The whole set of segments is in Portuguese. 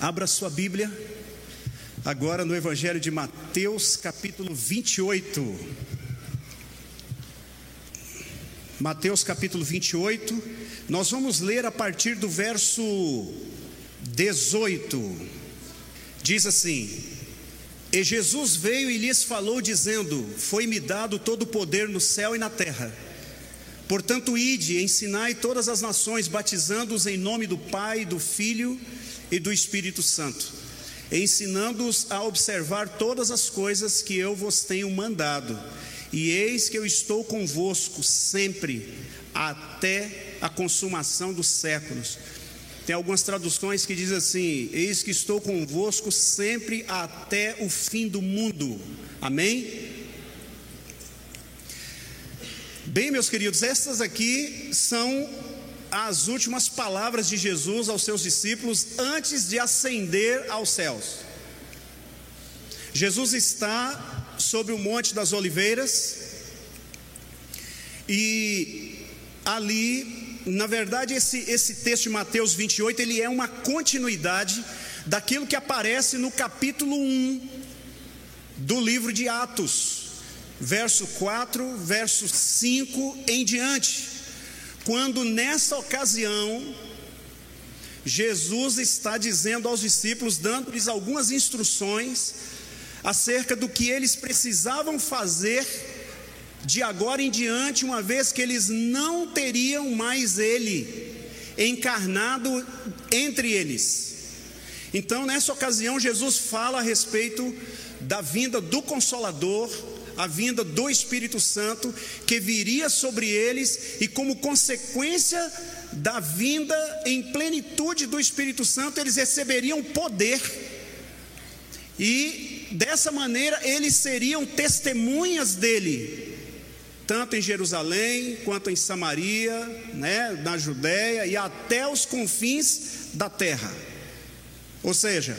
Abra sua Bíblia, agora no Evangelho de Mateus, capítulo 28. Mateus, capítulo 28, nós vamos ler a partir do verso 18. Diz assim: E Jesus veio e lhes falou, dizendo: Foi-me dado todo o poder no céu e na terra. Portanto, ide, ensinai todas as nações, batizando-os em nome do Pai, do Filho e do Espírito Santo, ensinando-os a observar todas as coisas que eu vos tenho mandado. E eis que eu estou convosco sempre, até a consumação dos séculos. Tem algumas traduções que dizem assim: Eis que estou convosco sempre até o fim do mundo. Amém? Bem, meus queridos, estas aqui são as últimas palavras de Jesus aos seus discípulos antes de ascender aos céus. Jesus está sobre o Monte das Oliveiras e ali, na verdade, esse, esse texto de Mateus 28 ele é uma continuidade daquilo que aparece no capítulo 1 do livro de Atos verso 4, verso 5 em diante, quando nessa ocasião Jesus está dizendo aos discípulos, dando-lhes algumas instruções acerca do que eles precisavam fazer de agora em diante, uma vez que eles não teriam mais Ele encarnado entre eles. Então, nessa ocasião, Jesus fala a respeito da vinda do Consolador, a vinda do Espírito Santo que viria sobre eles e como consequência da vinda em plenitude do Espírito Santo, eles receberiam poder. E dessa maneira eles seriam testemunhas dele, tanto em Jerusalém quanto em Samaria, né, na Judéia e até os confins da terra. Ou seja,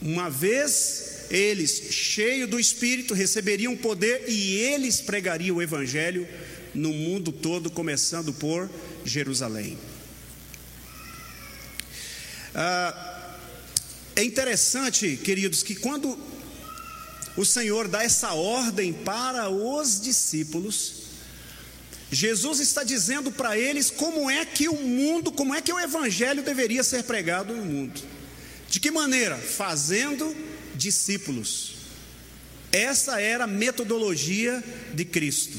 uma vez eles, cheios do Espírito, receberiam poder e eles pregariam o Evangelho no mundo todo, começando por Jerusalém. Ah, é interessante, queridos, que quando o Senhor dá essa ordem para os discípulos, Jesus está dizendo para eles como é que o mundo, como é que o Evangelho deveria ser pregado no mundo. De que maneira? Fazendo discípulos. Essa era a metodologia de Cristo.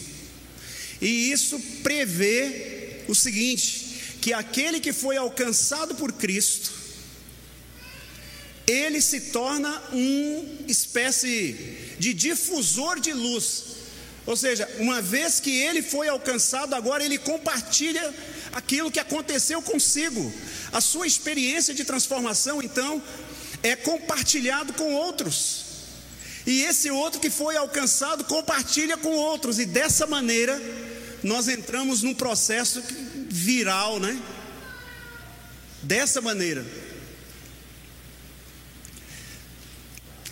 E isso prevê o seguinte: que aquele que foi alcançado por Cristo, ele se torna uma espécie de difusor de luz. Ou seja, uma vez que ele foi alcançado, agora ele compartilha aquilo que aconteceu consigo. A sua experiência de transformação, então, é compartilhado com outros. E esse outro que foi alcançado compartilha com outros, e dessa maneira nós entramos num processo viral, né? Dessa maneira.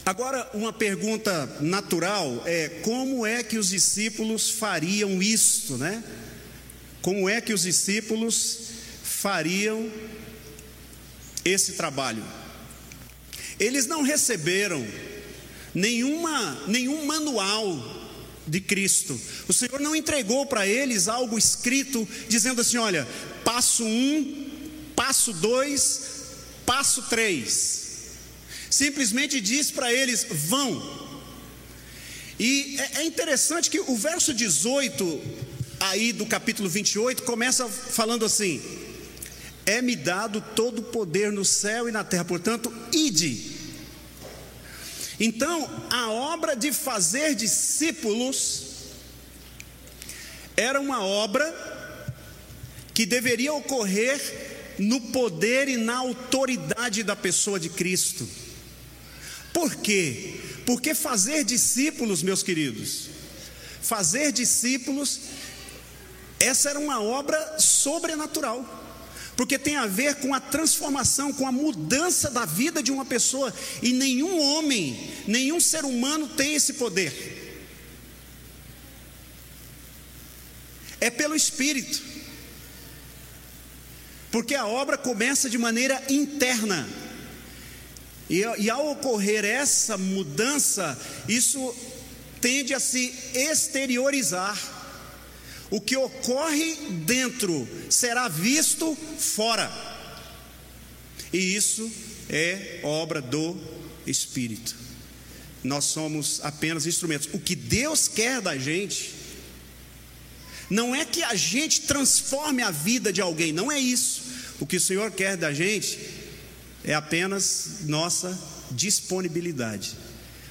Agora, uma pergunta natural é: como é que os discípulos fariam isto, né? Como é que os discípulos fariam esse trabalho? Eles não receberam nenhuma, nenhum manual de Cristo. O Senhor não entregou para eles algo escrito dizendo assim: olha, passo um, passo dois, passo três. Simplesmente diz para eles: vão. E é, é interessante que o verso 18, aí do capítulo 28, começa falando assim: é-me dado todo o poder no céu e na terra, portanto, ide. Então, a obra de fazer discípulos era uma obra que deveria ocorrer no poder e na autoridade da pessoa de Cristo. Por quê? Porque fazer discípulos, meus queridos, fazer discípulos, essa era uma obra sobrenatural porque tem a ver com a transformação, com a mudança da vida de uma pessoa, e nenhum homem, nenhum ser humano tem esse poder. É pelo Espírito, porque a obra começa de maneira interna, E, e ao ocorrer essa mudança, isso tende a se exteriorizar. O que ocorre dentro será visto fora. E isso é obra do Espírito. Nós somos apenas instrumentos. O que Deus quer da gente não é que a gente transforme a vida de alguém, não é isso. O que o Senhor quer da gente é apenas nossa disponibilidade.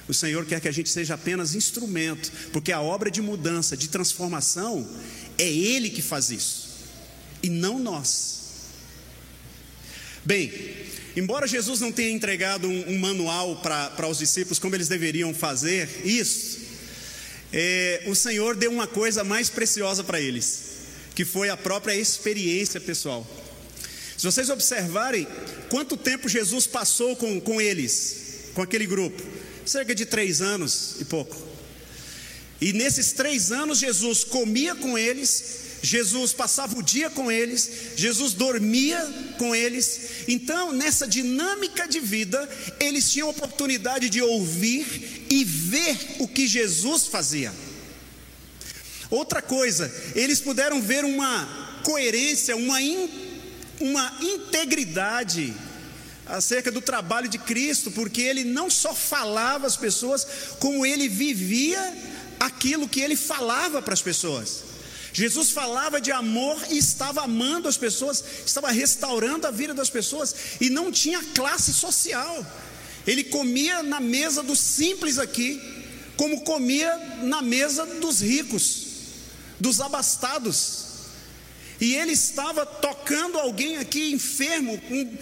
O Senhor quer que a gente seja apenas instrumento, porque a obra de mudança, de transformação, é Ele que faz isso, e não nós. Bem, embora Jesus não tenha entregado um, um manual para os discípulos como eles deveriam fazer isso, é, o Senhor deu uma coisa mais preciosa para eles, que foi a própria experiência pessoal. Se vocês observarem quanto tempo Jesus passou com, com eles, com aquele grupo, cerca de três anos e pouco. E nesses três anos, Jesus comia com eles, Jesus passava o dia com eles, Jesus dormia com eles. Então, nessa dinâmica de vida, eles tinham oportunidade de ouvir e ver o que Jesus fazia. Outra coisa, eles puderam ver uma coerência, uma, in, uma integridade acerca do trabalho de Cristo, porque ele não só falava às pessoas, como ele vivia aquilo que ele falava para as pessoas. Jesus falava de amor e estava amando as pessoas, estava restaurando a vida das pessoas e não tinha classe social. Ele comia na mesa dos simples aqui, como comia na mesa dos ricos, dos abastados. E ele estava tocando alguém aqui enfermo, um,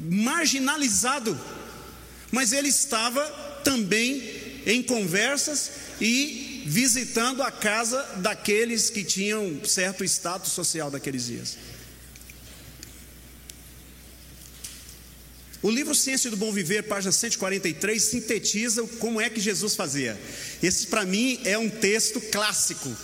marginalizado, mas ele estava também em conversas e visitando a casa daqueles que tinham certo status social daqueles dias. O livro Ciência do Bom Viver, página 143, sintetiza como é que Jesus fazia. Esse, para mim, é um texto clássico.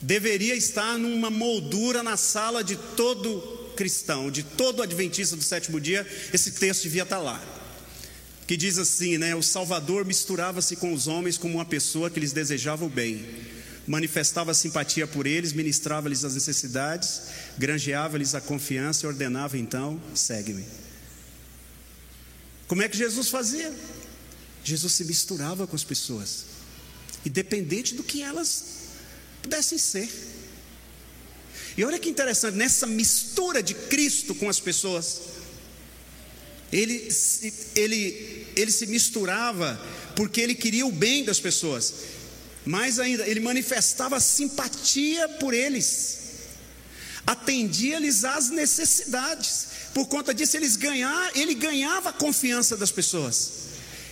Deveria estar numa moldura na sala de todo cristão, de todo adventista do sétimo dia, esse texto devia estar lá. Que diz assim, né? O Salvador misturava-se com os homens como uma pessoa que lhes desejava o bem. Manifestava simpatia por eles, ministrava-lhes as necessidades, granjeava-lhes a confiança e ordenava então: segue-me. Como é que Jesus fazia? Jesus se misturava com as pessoas, independente do que elas pudessem ser. E olha que interessante, nessa mistura de Cristo com as pessoas, ele, ele, ele se misturava porque ele queria o bem das pessoas, mais ainda, ele manifestava simpatia por eles, atendia-lhes às necessidades, por conta disso eles ganhar, ele ganhava a confiança das pessoas,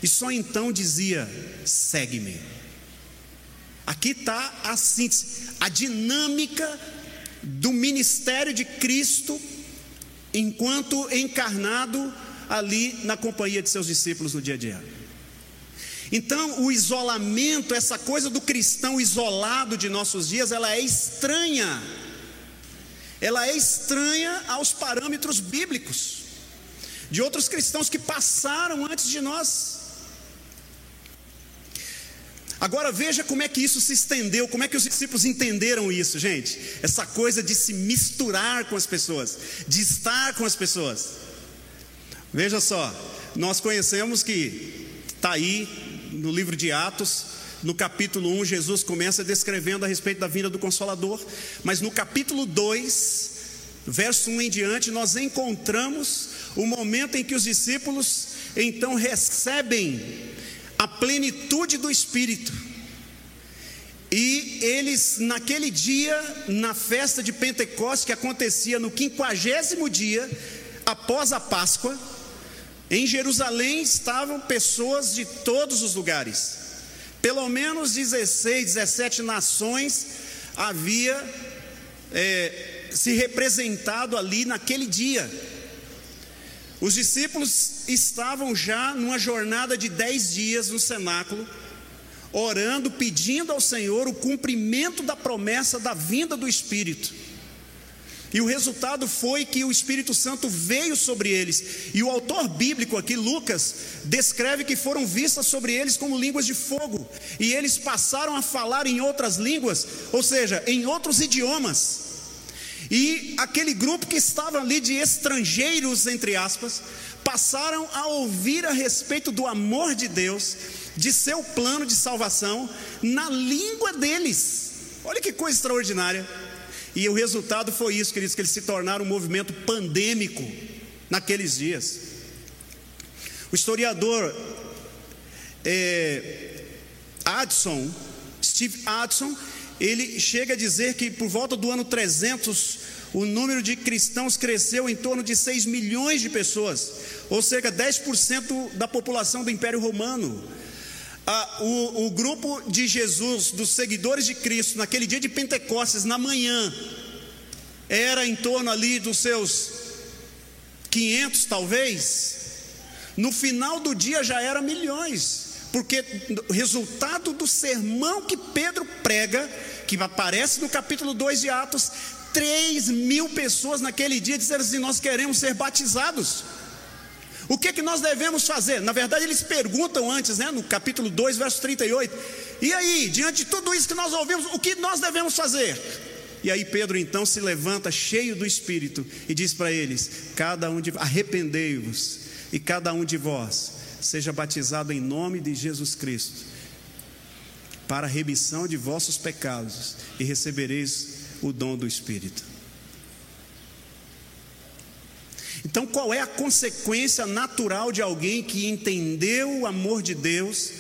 e só então dizia: segue-me. Aqui está a síntese, a dinâmica do ministério de Cristo enquanto encarnado ali na companhia de seus discípulos no dia a dia. Então, o isolamento, essa coisa do cristão isolado de nossos dias, ela é estranha. Ela é estranha aos parâmetros bíblicos de outros cristãos que passaram antes de nós. Agora veja como é que isso se estendeu, como é que os discípulos entenderam isso, gente. Essa coisa de se misturar com as pessoas, de estar com as pessoas. Veja só, nós conhecemos que está aí no livro de Atos, no capítulo 1, Jesus começa descrevendo a respeito da vinda do Consolador, mas no capítulo 2, verso 1 em diante, nós encontramos o momento em que os discípulos então recebem a plenitude do Espírito. E eles, naquele dia, na festa de Pentecostes, que acontecia no quinquagésimo dia, após a Páscoa, em Jerusalém estavam pessoas de todos os lugares, pelo menos 16, 17 nações havia é, se representado ali naquele dia. Os discípulos estavam já numa jornada de dez dias no cenáculo, orando, pedindo ao Senhor o cumprimento da promessa da vinda do Espírito. E o resultado foi que o Espírito Santo veio sobre eles. E o autor bíblico aqui, Lucas, descreve que foram vistas sobre eles como línguas de fogo. E eles passaram a falar em outras línguas, ou seja, em outros idiomas. E aquele grupo que estava ali de estrangeiros, entre aspas, passaram a ouvir a respeito do amor de Deus, de seu plano de salvação, na língua deles. Olha que coisa extraordinária. E o resultado foi isso, queridos, que eles se tornaram um movimento pandêmico naqueles dias. O historiador é, Addison, Steve Addison, ele chega a dizer que por volta do ano 300, o número de cristãos cresceu em torno de 6 milhões de pessoas, ou cerca de 10% da população do Império Romano. Ah, o, o grupo de Jesus, dos seguidores de Cristo, naquele dia de Pentecostes, na manhã, era em torno ali dos seus 500 talvez, no final do dia já era milhões, porque o resultado do sermão que Pedro prega, que aparece no capítulo 2 de Atos, 3 mil pessoas naquele dia disseram assim: Nós queremos ser batizados. O que, que nós devemos fazer? Na verdade, eles perguntam antes, né, no capítulo 2, verso 38. E aí, diante de tudo isso que nós ouvimos, o que nós devemos fazer? E aí Pedro então se levanta cheio do Espírito e diz para eles: cada um de arrependei-vos e cada um de vós seja batizado em nome de Jesus Cristo para a remissão de vossos pecados e recebereis o dom do Espírito. Então, qual é a consequência natural de alguém que entendeu o amor de Deus,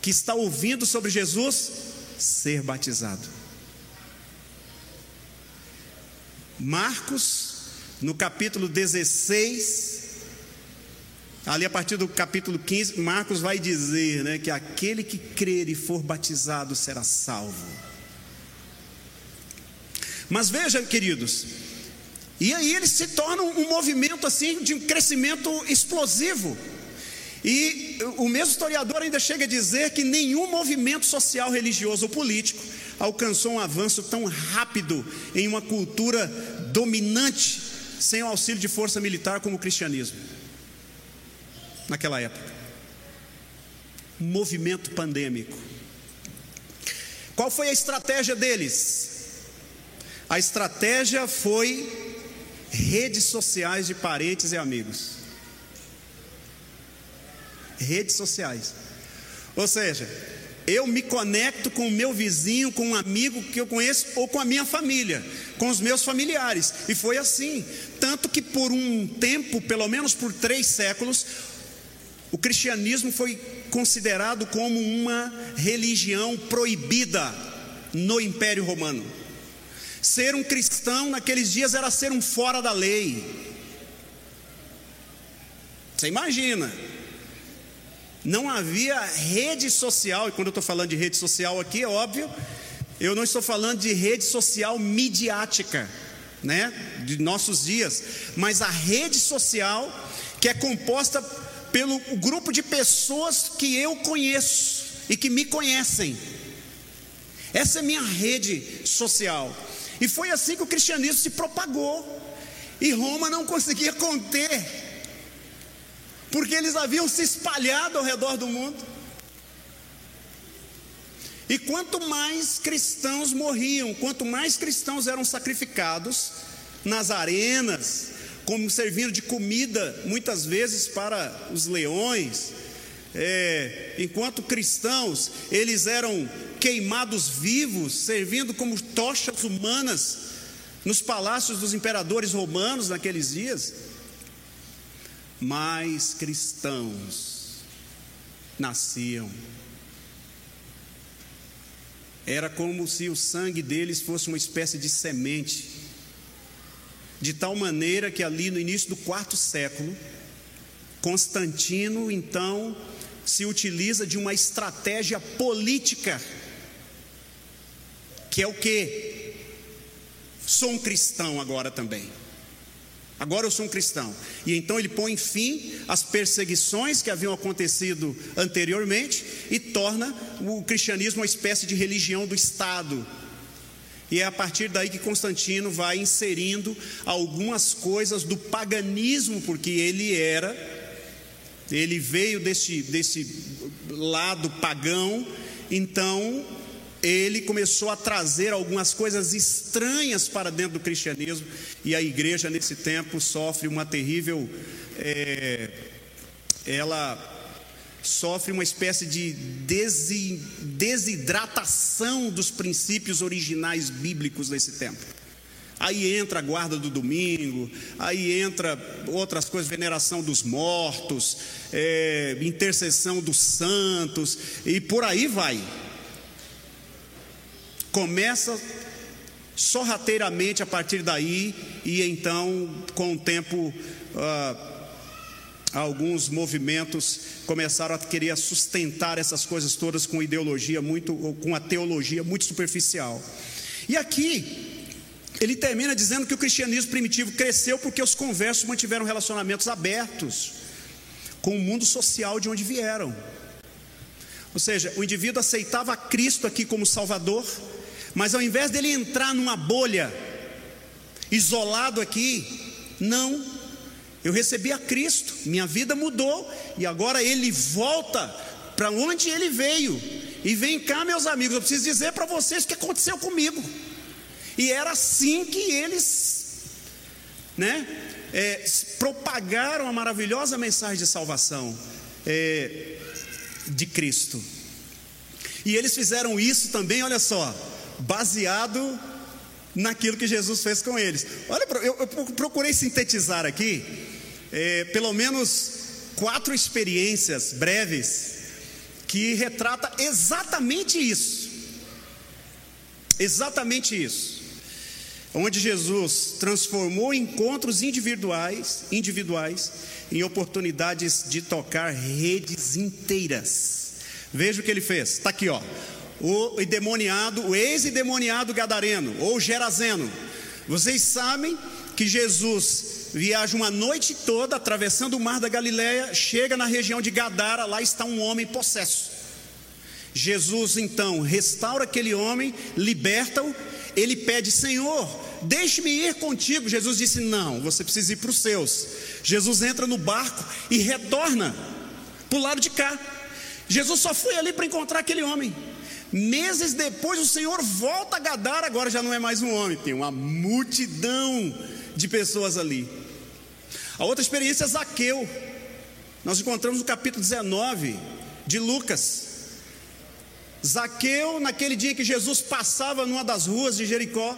que está ouvindo sobre Jesus? Ser batizado. Marcos, no capítulo 16, ali a partir do capítulo 15, Marcos vai dizer né, que aquele que crer e for batizado será salvo. Mas veja, queridos, e aí eles se tornam um movimento assim de um crescimento explosivo. E o mesmo historiador ainda chega a dizer que nenhum movimento social, religioso ou político alcançou um avanço tão rápido em uma cultura dominante sem o auxílio de força militar como o cristianismo. Naquela época. Movimento pandêmico. Qual foi a estratégia deles? A estratégia foi redes sociais de parentes e amigos. Redes sociais. Ou seja, eu me conecto com o meu vizinho, com um amigo que eu conheço, ou com a minha família, com os meus familiares. E foi assim. Tanto que por um tempo, pelo menos por três séculos, o cristianismo foi considerado como uma religião proibida no Império Romano. Ser um cristão naqueles dias era ser um fora da lei. Você imagina? Não havia rede social, e quando eu estou falando de rede social aqui, é óbvio, eu não estou falando de rede social midiática, né, de nossos dias, mas a rede social que é composta pelo grupo de pessoas que eu conheço e que me conhecem. Essa é minha rede social. E foi assim que o cristianismo se propagou. E Roma não conseguia conter, porque eles haviam se espalhado ao redor do mundo. E quanto mais cristãos morriam, quanto mais cristãos eram sacrificados nas arenas, como servindo de comida, muitas vezes para os leões, é, enquanto cristãos, eles eram queimados vivos, servindo como tochas humanas nos palácios dos imperadores romanos naqueles dias. Mais cristãos nasciam. Era como se o sangue deles fosse uma espécie de semente, de tal maneira que ali no início do quarto século, Constantino então se utiliza de uma estratégia política, que é o que? Sou um cristão agora também. Agora eu sou um cristão. E então ele põe fim às perseguições que haviam acontecido anteriormente e torna o cristianismo uma espécie de religião do Estado. E é a partir daí que Constantino vai inserindo algumas coisas do paganismo, porque ele era, ele veio desse, desse lado pagão, então ele começou a trazer algumas coisas estranhas para dentro do cristianismo, e a igreja nesse tempo sofre uma terrível. É, ela sofre uma espécie de desidratação dos princípios originais bíblicos desse tempo. Aí entra a guarda do domingo, aí entra outras coisas, veneração dos mortos, é, intercessão dos santos, e por aí vai. Começa sorrateiramente a partir daí, e então, com o tempo, ah, alguns movimentos começaram a querer sustentar essas coisas todas com ideologia muito, com a teologia muito superficial. E aqui ele termina dizendo que o cristianismo primitivo cresceu porque os conversos mantiveram relacionamentos abertos com o mundo social de onde vieram. Ou seja, o indivíduo aceitava Cristo aqui como Salvador, mas ao invés dele entrar numa bolha, isolado aqui, não, eu recebi a Cristo, minha vida mudou e agora ele volta para onde ele veio. E vem cá, meus amigos, eu preciso dizer para vocês o que aconteceu comigo. E era assim que eles, né, é, propagaram a maravilhosa mensagem de salvação é, de Cristo. E eles fizeram isso também, olha só, baseado naquilo que Jesus fez com eles. Olha, eu, eu procurei sintetizar aqui é, pelo menos quatro experiências breves que retrata exatamente isso. Exatamente isso. Onde Jesus transformou encontros individuais, individuais em oportunidades de tocar redes inteiras. Veja o que ele fez. Está aqui, ó. O endemoniado, o ex-endemoniado gadareno ou gerazeno. Vocês sabem que Jesus viaja uma noite toda atravessando o mar da Galileia, chega na região de Gadara, lá está um homem possesso. Jesus então restaura aquele homem, liberta-o, ele pede: Senhor, deixe-me ir contigo. Jesus disse: Não, você precisa ir para os seus. Jesus entra no barco e retorna para o lado de cá. Jesus só foi ali para encontrar aquele homem. Meses depois, o Senhor volta a Gadara, agora já não é mais um homem, tem uma multidão de pessoas ali. A outra experiência é Zaqueu. Nós encontramos no capítulo 19 de Lucas. Zaqueu, naquele dia que Jesus passava numa das ruas de Jericó,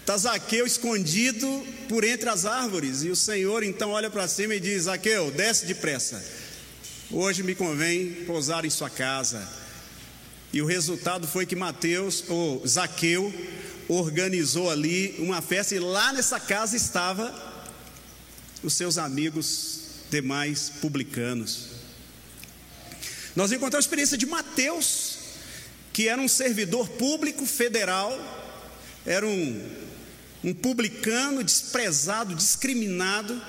está Zaqueu escondido por entre as árvores, e o Senhor então olha para cima e diz: Zaqueu, desce depressa, hoje me convém pousar em sua casa. E o resultado foi que Mateus, ou Zaqueu, organizou ali uma festa, e lá nessa casa estava os seus amigos demais publicanos. Nós encontramos a experiência de Mateus, que era um servidor público federal, era um, um publicano desprezado, discriminado,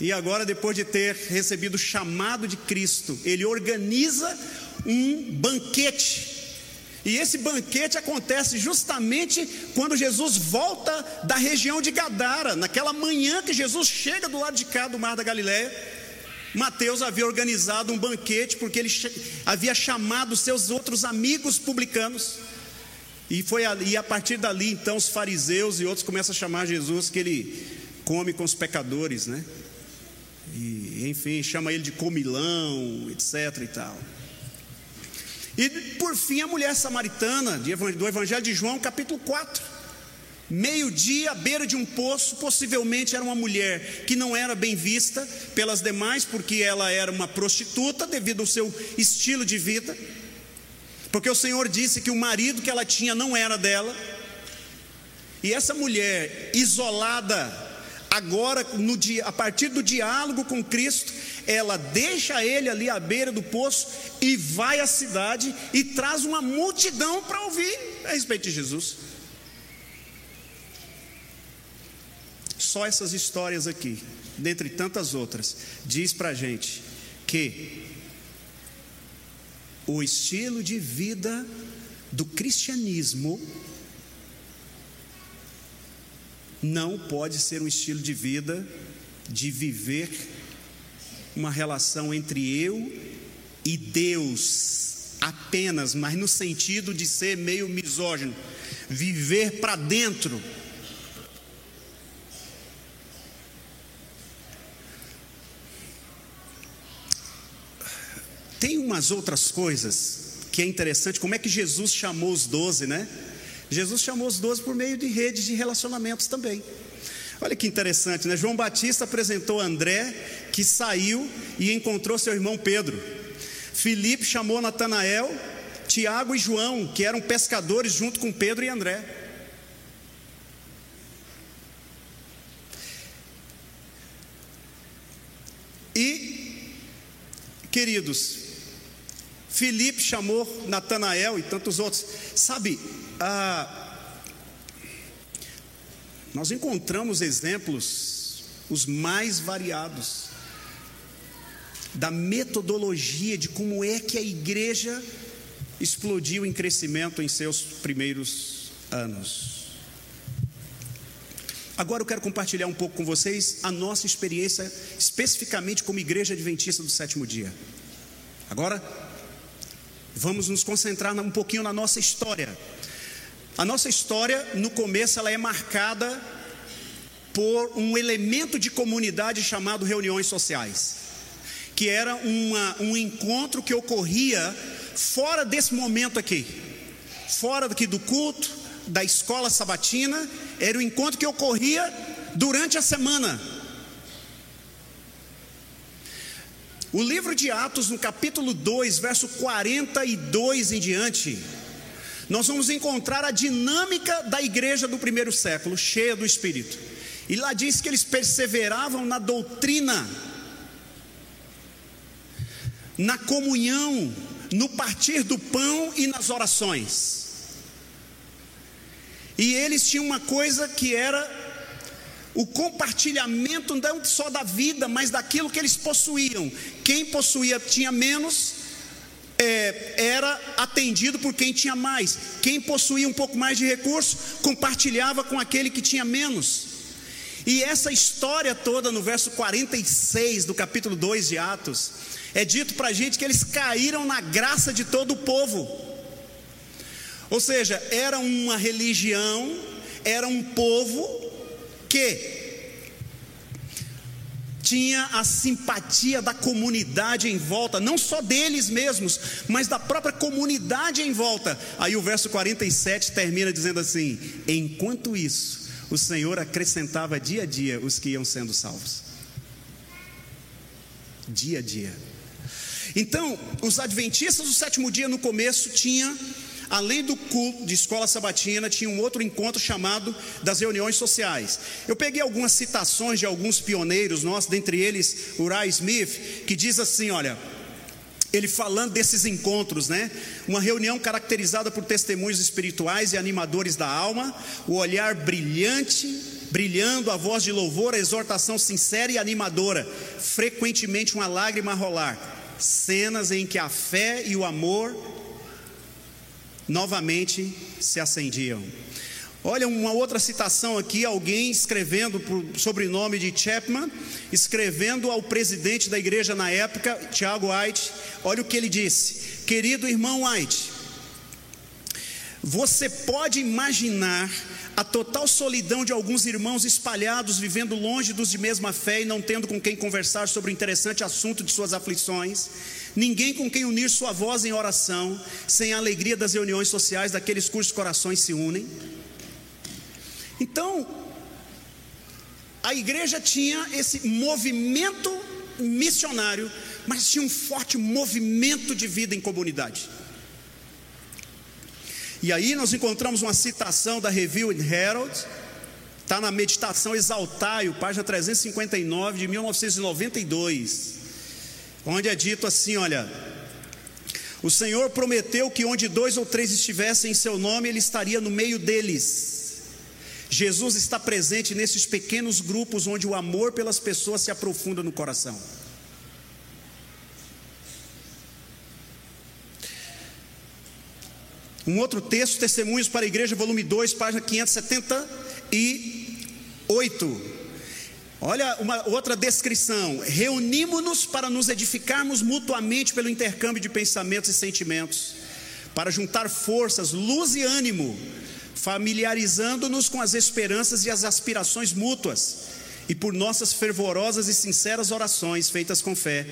e agora, depois de ter recebido o chamado de Cristo, ele organiza um banquete e esse banquete acontece justamente quando Jesus volta da região de Gadara, naquela manhã que Jesus chega do lado de cá do Mar da Galiléia. Mateus havia organizado um banquete porque ele havia chamado seus outros amigos publicanos. E foi ali, a partir dali, então, os fariseus e outros começam a chamar Jesus que ele come com os pecadores, né? E, enfim, chama ele de comilão, etc e tal. E por fim, a mulher samaritana, do Evangelho de João, capítulo 4. Meio-dia, à beira de um poço, possivelmente era uma mulher que não era bem vista pelas demais, porque ela era uma prostituta devido ao seu estilo de vida. Porque o Senhor disse que o marido que ela tinha não era dela. E essa mulher isolada, agora, dia, a partir do diálogo com Cristo, ela deixa ele ali à beira do poço e vai à cidade e traz uma multidão para ouvir a respeito de Jesus. Só essas histórias aqui, dentre tantas outras, diz para a gente que o estilo de vida do cristianismo não pode ser um estilo de vida de viver uma relação entre eu e Deus apenas, mas no sentido de ser meio misógino, viver para dentro. Tem umas outras coisas que é interessante, como é que Jesus chamou os doze, né? Jesus chamou os doze por meio de redes de relacionamentos também. Olha que interessante, né? João Batista apresentou André, que saiu e encontrou seu irmão Pedro. Filipe chamou Natanael, Tiago e João, que eram pescadores junto com Pedro e André. E, queridos, Filipe chamou Natanael e tantos outros. Sabe, ah, nós encontramos exemplos os mais variados da metodologia de como é que a igreja explodiu em crescimento em seus primeiros anos. Agora eu quero compartilhar um pouco com vocês a nossa experiência, especificamente como igreja adventista do sétimo dia. Agora, vamos nos concentrar um pouquinho na nossa história. A nossa história, no começo, ela é marcada por um elemento de comunidade chamado reuniões sociais, que era uma, um encontro que ocorria fora desse momento aqui, fora daqui do culto, da escola sabatina, era um encontro que ocorria durante a semana. O livro de Atos, no capítulo 2, verso 42 em diante, nós vamos encontrar a dinâmica da igreja do primeiro século, cheia do Espírito. E lá diz que eles perseveravam na doutrina, na comunhão, no partir do pão e nas orações. E eles tinham uma coisa que era o compartilhamento não só da vida, mas daquilo que eles possuíam. Quem possuía tinha menos, é, era atendido por quem tinha mais. Quem possuía um pouco mais de recurso, compartilhava com aquele que tinha menos. E essa história toda no verso 46 do capítulo 2 de Atos, é dito para a gente que eles caíram na graça de todo o povo. Ou seja, era uma religião, era um povo que tinha a simpatia da comunidade em volta, não só deles mesmos, mas da própria comunidade em volta. Aí o verso 47 termina dizendo assim: Enquanto isso, o Senhor acrescentava dia a dia os que iam sendo salvos. Dia a dia. Então, os adventistas do sétimo dia no começo tinha além do culto de escola sabatina, tinha um outro encontro chamado das reuniões sociais. Eu peguei algumas citações de alguns pioneiros nossos, dentre eles Uriah Smith, que diz assim: olha, ele falando desses encontros, né? Uma reunião caracterizada por testemunhos espirituais e animadores da alma, o olhar brilhante, brilhando, a voz de louvor, a exortação sincera e animadora, frequentemente uma lágrima a rolar, cenas em que a fé e o amor novamente se acendiam. Olha uma outra citação aqui, alguém escrevendo por sobrenome de Chapman, escrevendo ao presidente da igreja na época, Tiago White, olha o que ele disse: Querido irmão White, você pode imaginar a total solidão de alguns irmãos espalhados, vivendo longe dos de mesma fé e não tendo com quem conversar sobre o interessante assunto de suas aflições, ninguém com quem unir sua voz em oração, sem a alegria das reuniões sociais daqueles cujos corações se unem. Então, a igreja tinha esse movimento missionário, mas tinha um forte movimento de vida em comunidade. E aí nós encontramos uma citação da Review Herald, está na Meditação Exaltaio, página 359 de 1992, onde é dito assim: olha, o Senhor prometeu que onde dois ou três estivessem em seu nome, Ele estaria no meio deles. Jesus está presente nesses pequenos grupos onde o amor pelas pessoas se aprofunda no coração. Um outro texto, Testemunhos para a Igreja, volume 2, página 571. 8. Olha uma outra descrição: reunimos-nos para nos edificarmos mutuamente pelo intercâmbio de pensamentos e sentimentos, para juntar forças, luz e ânimo, familiarizando-nos com as esperanças e as aspirações mútuas, e por nossas fervorosas e sinceras orações feitas com fé,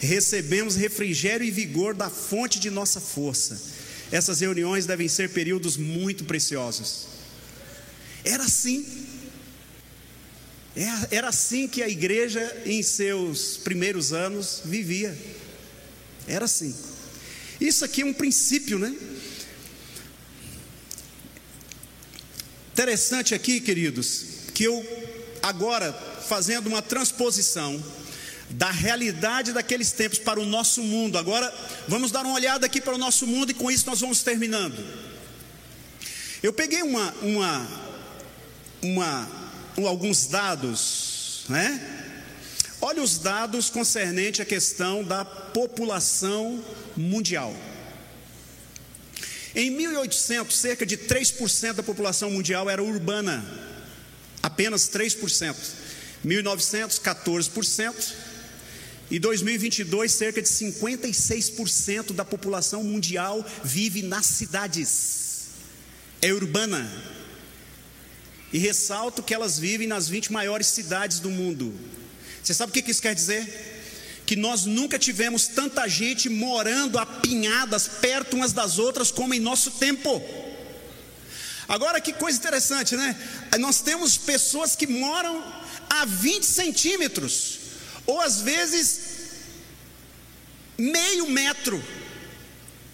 recebemos refrigério e vigor da fonte de nossa força. Essas reuniões devem ser períodos muito preciosos. Era assim era assim que a igreja, em seus primeiros anos, vivia. Era assim. Isso aqui é um princípio, né? Interessante aqui, queridos, que eu, agora, fazendo uma transposição da realidade daqueles tempos para o nosso mundo, agora vamos dar uma olhada aqui para o nosso mundo e com isso nós vamos terminando. Eu peguei uma, uma, uma alguns dados, né? Olha os dados concernente à questão da população mundial. Em 1800, cerca de 3% da população mundial era urbana, apenas 3%. 1900, 14%. E 2022, cerca de 56% da população mundial vive nas cidades. É urbana. E ressalto que elas vivem nas 20 maiores cidades do mundo. Você sabe o que isso quer dizer? Que nós nunca tivemos tanta gente morando apinhadas perto umas das outras como em nosso tempo. Agora que coisa interessante, né? Nós temos pessoas que moram a 20 centímetros, ou às vezes meio metro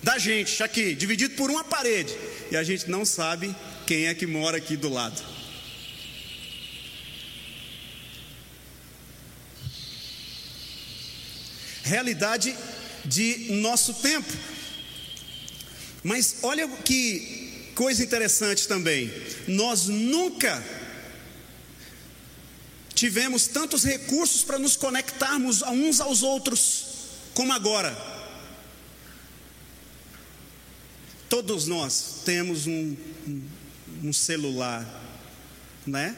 da gente, aqui, dividido por uma parede, e a gente não sabe quem é que mora aqui do lado. Realidade de nosso tempo. Mas olha que coisa interessante também. Nós nunca tivemos tantos recursos para nos conectarmos uns aos outros como agora. Todos nós temos um, um celular, né?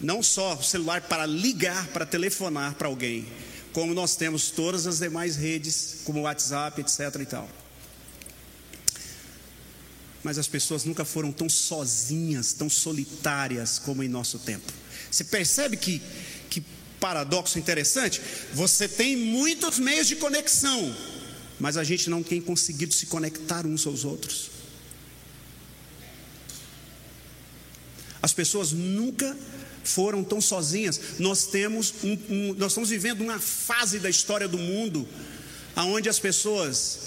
Não só o celular para ligar, para telefonar para alguém, como nós temos todas as demais redes, como WhatsApp, etc. e tal. Mas as pessoas nunca foram tão sozinhas, tão solitárias como em nosso tempo. Você percebe que, que paradoxo interessante? Você tem muitos meios de conexão, mas a gente não tem conseguido se conectar uns aos outros. As pessoas nunca foram tão sozinhas. Nós temos um, um, nós estamos vivendo uma fase da história do mundo aonde as pessoas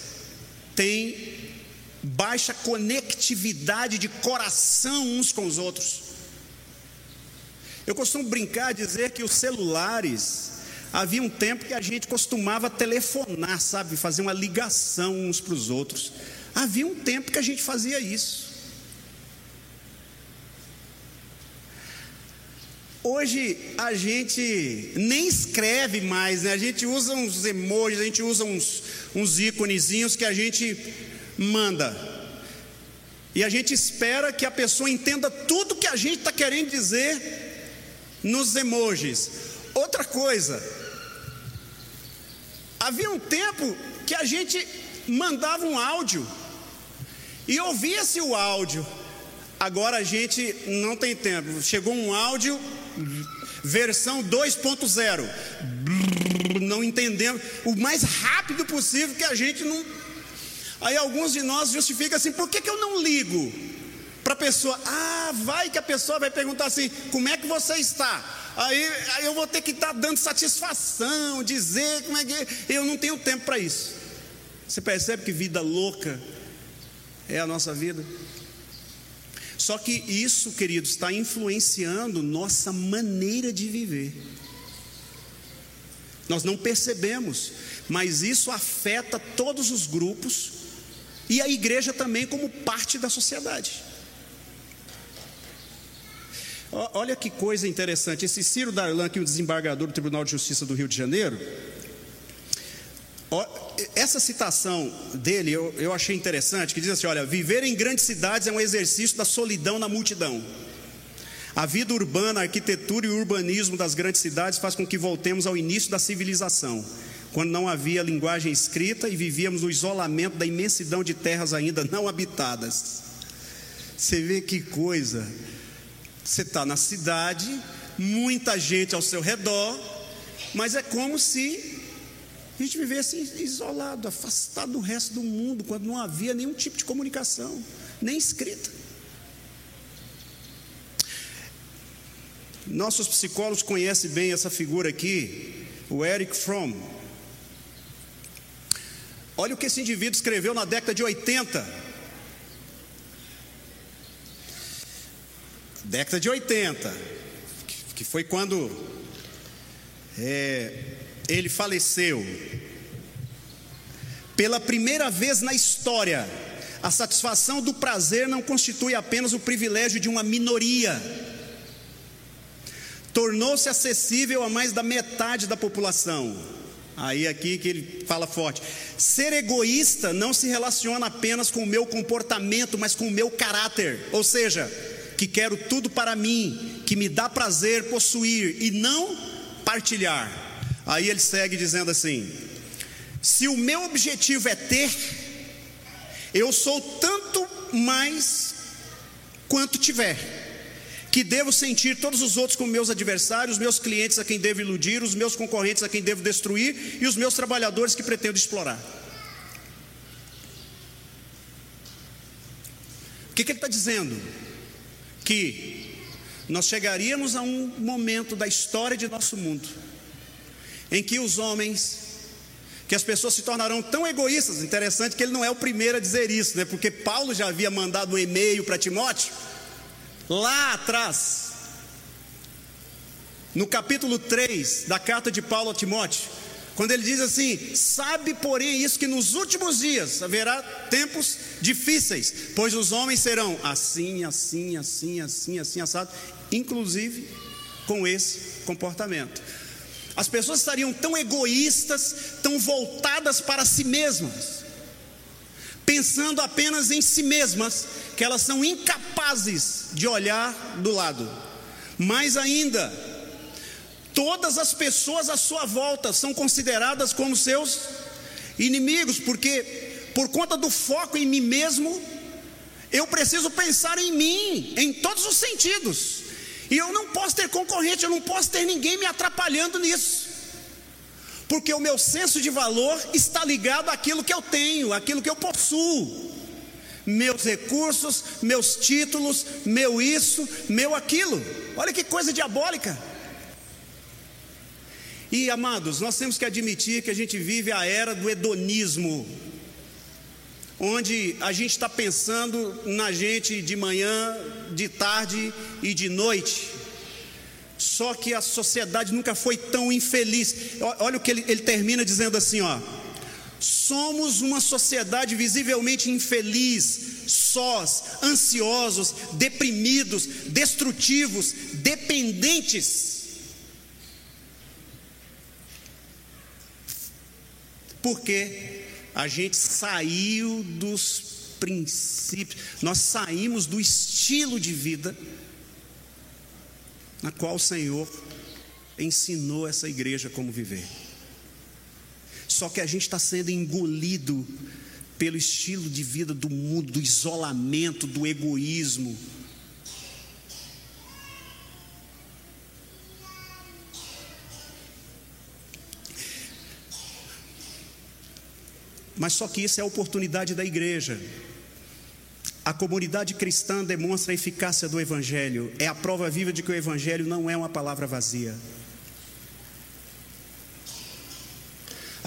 têm baixa conectividade de coração uns com os outros. Eu costumo brincar dizer que os celulares havia um tempo que a gente costumava telefonar, sabe, fazer uma ligação uns para os outros. Havia um tempo que a gente fazia isso. Hoje a gente nem escreve mais, né? a gente usa uns emojis, a gente usa uns, uns íconezinhos que a gente manda. E a gente espera que a pessoa entenda tudo que a gente está querendo dizer nos emojis. Outra coisa, havia um tempo que a gente mandava um áudio e ouvia-se o áudio. Agora a gente não tem tempo. Chegou um áudio, versão 2.0. Não entendemos. O mais rápido possível que a gente não. Aí alguns de nós justificam assim: por que, que eu não ligo para a pessoa? Ah, vai que a pessoa vai perguntar assim: como é que você está? Aí, aí eu vou ter que estar tá dando satisfação, dizer como é que. Eu não tenho tempo para isso. Você percebe que vida louca é a nossa vida? Só que isso, queridos, está influenciando nossa maneira de viver. Nós não percebemos, mas isso afeta todos os grupos e a igreja também, como parte da sociedade. Olha que coisa interessante. Esse Ciro Darlan, que é o desembargador do Tribunal de Justiça do Rio de Janeiro, essa citação dele eu, eu achei interessante, que diz assim: olha, viver em grandes cidades é um exercício da solidão na multidão. A vida urbana, a arquitetura e o urbanismo das grandes cidades faz com que voltemos ao início da civilização, quando não havia linguagem escrita e vivíamos no isolamento da imensidão de terras ainda não habitadas. Você vê que coisa. Você está na cidade, muita gente ao seu redor, mas é como se a gente vivesse isolado, afastado do resto do mundo, quando não havia nenhum tipo de comunicação, nem escrita. Nossos psicólogos conhecem bem essa figura aqui, o Eric Fromm. Olha o que esse indivíduo escreveu na década de 80. Década de 80, que foi quando é, ele faleceu. Pela primeira vez na história, a satisfação do prazer não constitui apenas o privilégio de uma minoria tornou-se acessível a mais da metade da população. Aí aqui que ele fala forte. Ser egoísta não se relaciona apenas com o meu comportamento, mas com o meu caráter. Ou seja, que quero tudo para mim, que me dá prazer possuir e não partilhar. Aí ele segue dizendo assim: se o meu objetivo é ter, eu sou tanto mais quanto tiver que devo sentir todos os outros como meus adversários, meus clientes a quem devo iludir, os meus concorrentes a quem devo destruir e os meus trabalhadores que pretendo explorar. O que, que ele está dizendo? Que nós chegaríamos a um momento da história de nosso mundo em que os homens, que as pessoas se tornarão tão egoístas, interessante que ele não é o primeiro a dizer isso, né? Porque Paulo já havia mandado um e-mail para Timóteo lá atrás, no capítulo 3 da carta de Paulo a Timóteo, quando ele diz assim: Sabe, porém, isso que nos últimos dias haverá tempos difíceis, pois os homens serão assim, assim, assim, assim, assim, assado, inclusive com esse comportamento. As pessoas estariam tão egoístas, tão voltadas para si mesmas, pensando apenas em si mesmas, que elas são incapazes de olhar do lado. Mais ainda, todas as pessoas à sua volta são consideradas como seus inimigos, porque por conta do foco em mim mesmo, eu preciso pensar em mim, em todos os sentidos. E eu não posso ter concorrente, eu não posso ter ninguém me atrapalhando nisso porque o meu senso de valor está ligado àquilo que eu tenho, àquilo que eu possuo. Meus recursos, meus títulos, meu isso, meu aquilo. Olha que coisa diabólica. E amados, nós temos que admitir que a gente vive a era do hedonismo, onde a gente está pensando na gente de manhã, de tarde e de noite. Só que a sociedade nunca foi tão infeliz. Olha o que ele, ele termina dizendo assim: ó. Somos uma sociedade visivelmente infeliz, sós, ansiosos, deprimidos, destrutivos, dependentes. Porque a gente saiu dos princípios, nós saímos do estilo de vida na qual o Senhor ensinou essa igreja como viver. Só que a gente está sendo engolido pelo estilo de vida do mundo, do isolamento, do egoísmo. Mas só que isso é a oportunidade da igreja. A comunidade cristã demonstra a eficácia do Evangelho, é a prova viva de que o Evangelho não é uma palavra vazia.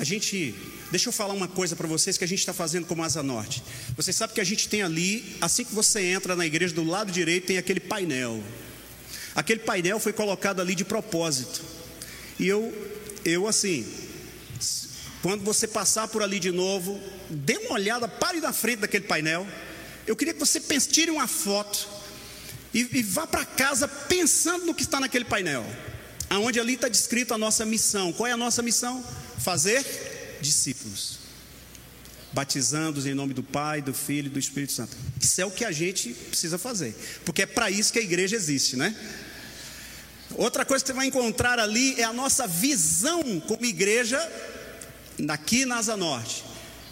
A gente, deixa eu falar uma coisa para vocês que a gente está fazendo como Asa Norte. Vocês sabem que a gente tem ali, assim que você entra na igreja do lado direito, tem aquele painel. Aquele painel foi colocado ali de propósito. E eu, eu assim, quando você passar por ali de novo, dê uma olhada, pare na frente daquele painel. Eu queria que você tire uma foto e, e vá para casa pensando no que está naquele painel. Aonde ali está descrito a nossa missão. Qual é a nossa missão? Fazer discípulos. batizando-os em nome do Pai, do Filho e do Espírito Santo. Isso é o que a gente precisa fazer, porque é para isso que a igreja existe, né? Outra coisa que você vai encontrar ali é a nossa visão como igreja, aqui na Asa Norte: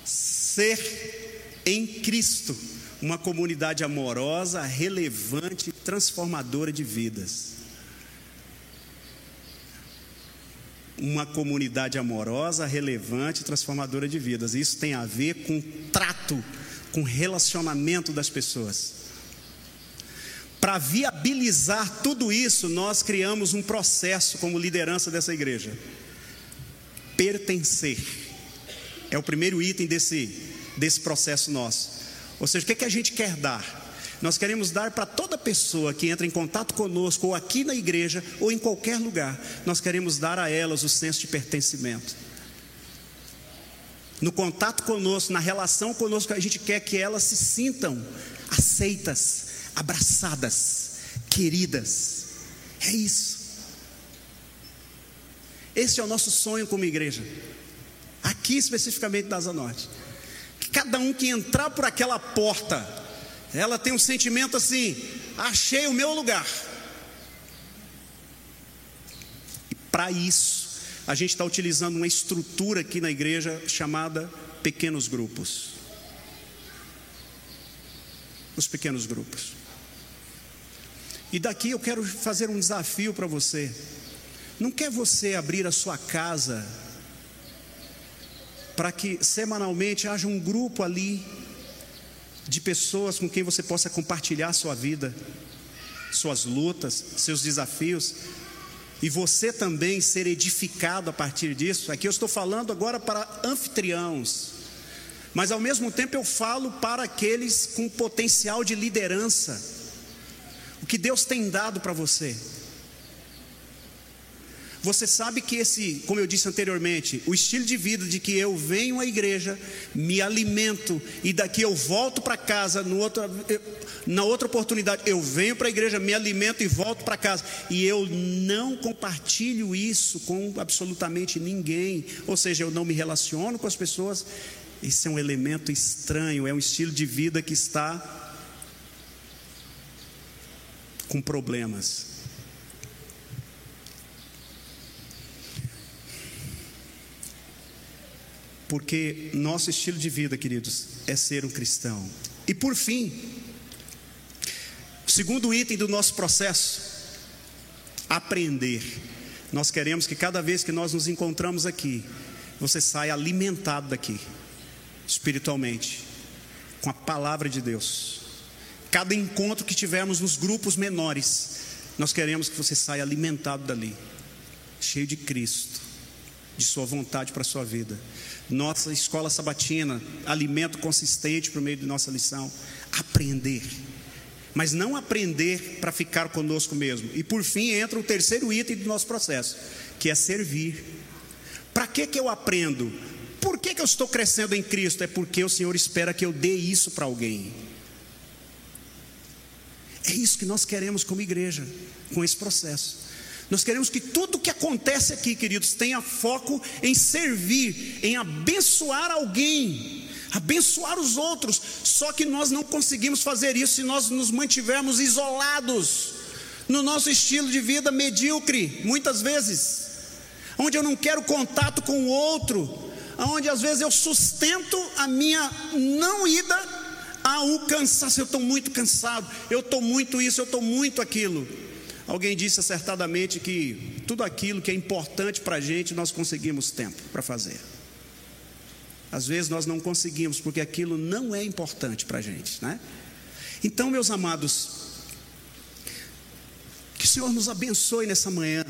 ser em Cristo uma comunidade amorosa, relevante, transformadora de vidas. Uma comunidade amorosa, relevante, transformadora de vidas. Isso tem a ver com trato, com relacionamento das pessoas. Para viabilizar tudo isso, nós criamos um processo como liderança dessa igreja. Pertencer. É o primeiro item desse, desse processo nosso. Ou seja, o que, é que a gente quer dar? Nós queremos dar para toda pessoa que entra em contato conosco, ou aqui na igreja, ou em qualquer lugar, nós queremos dar a elas o senso de pertencimento. No contato conosco, na relação conosco, a gente quer que elas se sintam aceitas, abraçadas, queridas. É isso. Esse é o nosso sonho como igreja. Aqui especificamente da Asa Norte. Que cada um que entrar por aquela porta, ela tem um sentimento assim: achei o meu lugar. E para isso, a gente está utilizando uma estrutura aqui na igreja chamada pequenos grupos. Os pequenos grupos. E daqui eu quero fazer um desafio para você. Não quer você abrir a sua casa para que semanalmente haja um grupo ali de pessoas com quem você possa compartilhar sua vida, suas lutas, seus desafios, e você também ser edificado a partir disso. Aqui eu estou falando agora para anfitriãos, mas ao mesmo tempo eu falo para aqueles com potencial de liderança o que Deus tem dado para você. Você sabe que esse, como eu disse anteriormente, o estilo de vida de que eu venho à igreja, me alimento e daqui eu volto para casa, no outra, na outra oportunidade eu venho para a igreja, me alimento e volto para casa. E eu não compartilho isso com absolutamente ninguém, ou seja, eu não me relaciono com as pessoas. Isso é um elemento estranho, é um estilo de vida que está com problemas. Porque nosso estilo de vida, queridos, é ser um cristão. E por fim, segundo item do nosso processo, aprender. Nós queremos que cada vez que nós nos encontramos aqui, você saia alimentado daqui, espiritualmente, com a palavra de Deus. Cada encontro que tivermos nos grupos menores, nós queremos que você saia alimentado dali, cheio de Cristo, de Sua vontade para a sua vida. Nossa escola sabatina, alimento consistente por meio de nossa lição. Aprender. Mas não aprender para ficar conosco mesmo. E por fim entra o terceiro item do nosso processo, que é servir. Para que, que eu aprendo? Por que, que eu estou crescendo em Cristo? É porque o Senhor espera que eu dê isso para alguém. É isso que nós queremos como igreja, com esse processo. Nós queremos que tudo que acontece aqui, queridos, tenha foco em servir, em abençoar alguém, abençoar os outros. Só que nós não conseguimos fazer isso se nós nos mantivermos isolados no nosso estilo de vida medíocre, muitas vezes, onde eu não quero contato com o outro, onde às vezes eu sustento a minha não ida ah, o cansaço, eu estou muito cansado, eu estou muito isso, eu estou muito aquilo. Alguém disse acertadamente que tudo aquilo que é importante para a gente, nós conseguimos tempo para fazer. Às vezes nós não conseguimos, porque aquilo não é importante para a gente, né? Então, meus amados, que o Senhor nos abençoe nessa manhã,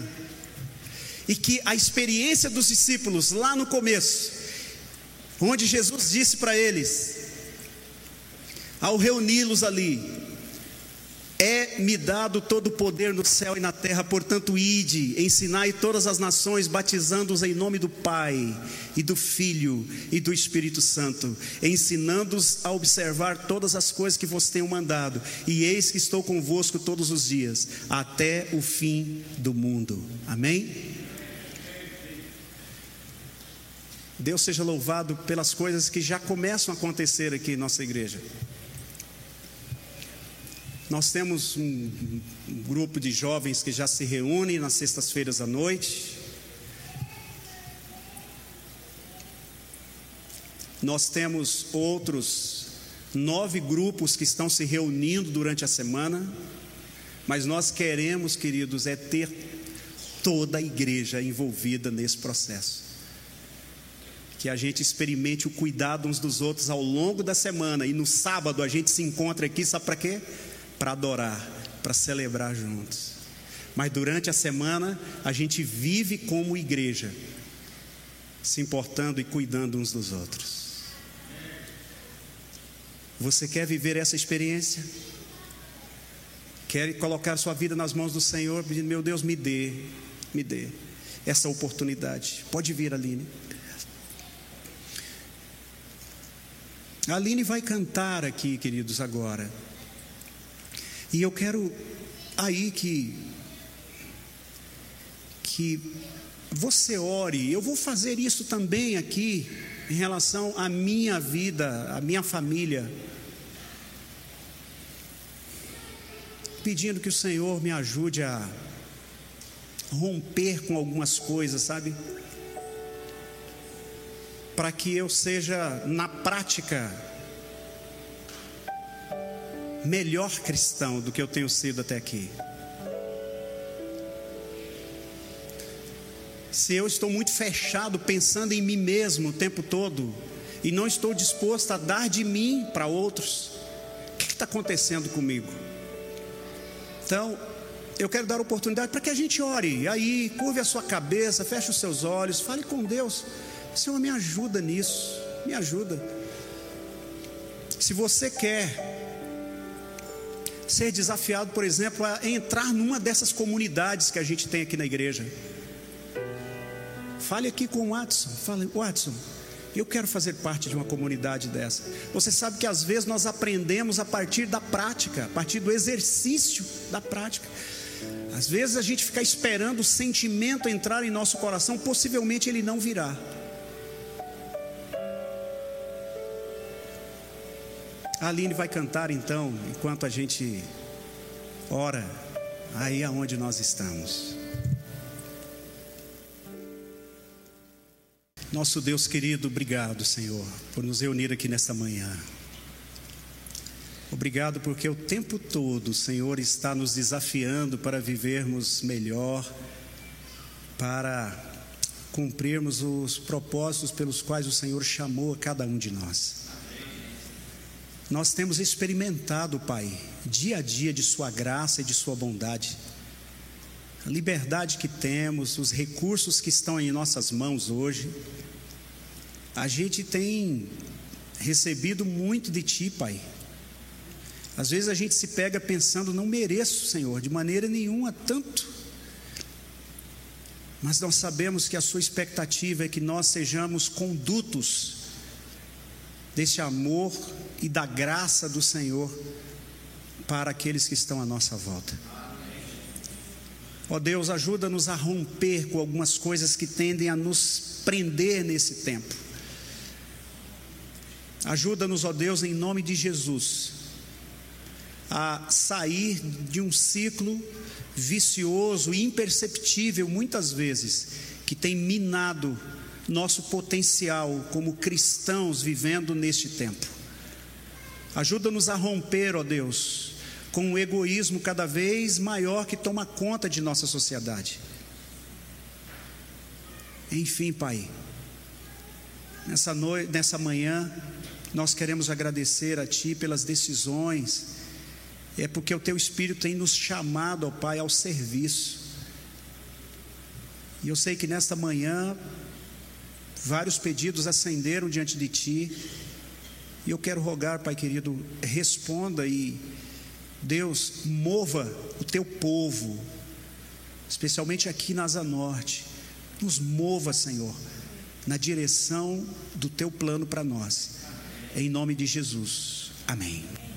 e que a experiência dos discípulos lá no começo, onde Jesus disse para eles: ao reuni-los ali, é-me dado todo o poder no céu e na terra, portanto, ide, ensinai todas as nações, batizando-os em nome do Pai, e do Filho, e do Espírito Santo, ensinando-os a observar todas as coisas que vos tenho mandado, e eis que estou convosco todos os dias, até o fim do mundo. Amém? Deus seja louvado pelas coisas que já começam a acontecer aqui em nossa igreja. Nós temos um, um grupo de jovens que já se reúne nas sextas-feiras à noite. Nós temos outros nove grupos que estão se reunindo durante a semana, mas nós queremos, queridos, é ter toda a igreja envolvida nesse processo. Que a gente experimente o cuidado uns dos outros ao longo da semana e no sábado a gente se encontra aqui, sabe para quê? Para adorar, para celebrar juntos. Mas durante a semana a gente vive como igreja, se importando e cuidando uns dos outros. Você quer viver essa experiência? Quer colocar sua vida nas mãos do Senhor, pedindo: Meu Deus, me dê, me dê essa oportunidade. Pode vir, Aline. A Aline vai cantar aqui, queridos, agora. E eu quero aí que que você ore. Eu vou fazer isso também aqui em relação à minha vida, à minha família. Pedindo que o Senhor me ajude a romper com algumas coisas, sabe? Para que eu seja, na prática, melhor cristão do que eu tenho sido até aqui. se eu estou muito fechado pensando em mim mesmo o tempo todo e não estou disposto a dar de mim para outros, o que está acontecendo comigo? Então, eu quero dar oportunidade para que a gente ore. Aí, curve a sua cabeça, feche os seus olhos, fale com Deus. Senhor, me ajuda nisso, me ajuda. Se você quer ser desafiado, por exemplo, a entrar numa dessas comunidades que a gente tem aqui na igreja, Fale aqui com o Watson. Fale, Watson, eu quero fazer parte de uma comunidade dessa. Você sabe que às vezes nós aprendemos a partir da prática, a partir do exercício da prática. Às vezes a gente fica esperando o sentimento entrar em nosso coração, possivelmente ele não virá. A Aline vai cantar então, enquanto a gente ora, aí aonde nós estamos. Nosso Deus querido, obrigado, Senhor, por nos reunir aqui nesta manhã. Obrigado porque o tempo todo o Senhor está nos desafiando para vivermos melhor, para cumprirmos os propósitos pelos quais o Senhor chamou a cada um de nós. Nós temos experimentado, Pai, dia a dia de Sua graça e de Sua bondade, a liberdade que temos, os recursos que estão em nossas mãos hoje a gente tem recebido muito de Ti, Pai. Às vezes a gente se pega pensando, não mereço, Senhor, de maneira nenhuma tanto. Mas nós sabemos que a Sua expectativa é que nós sejamos condutos desse amor e da graça do Senhor para aqueles que estão à nossa volta. Ó oh Deus, ajuda-nos a romper com algumas coisas que tendem a nos prender nesse tempo. Ajuda-nos, ó Deus, em nome de Jesus, a sair de um ciclo vicioso imperceptível, muitas vezes, que tem minado nosso potencial como cristãos vivendo neste tempo. Ajuda-nos a romper, ó Deus, com o egoísmo cada vez maior que toma conta de nossa sociedade. Enfim, Pai, nessa noite, nessa manhã, nós queremos agradecer a Ti pelas decisões, é porque o Teu Espírito tem nos chamado, ó Pai, ao serviço. E eu sei que nesta manhã, vários pedidos ascenderam diante de Ti, e eu quero rogar, Pai querido, responda e, Deus, mova o Teu povo, especialmente aqui na Asa Norte, nos mova, Senhor, na direção do Teu plano para nós. Em nome de Jesus. Amém.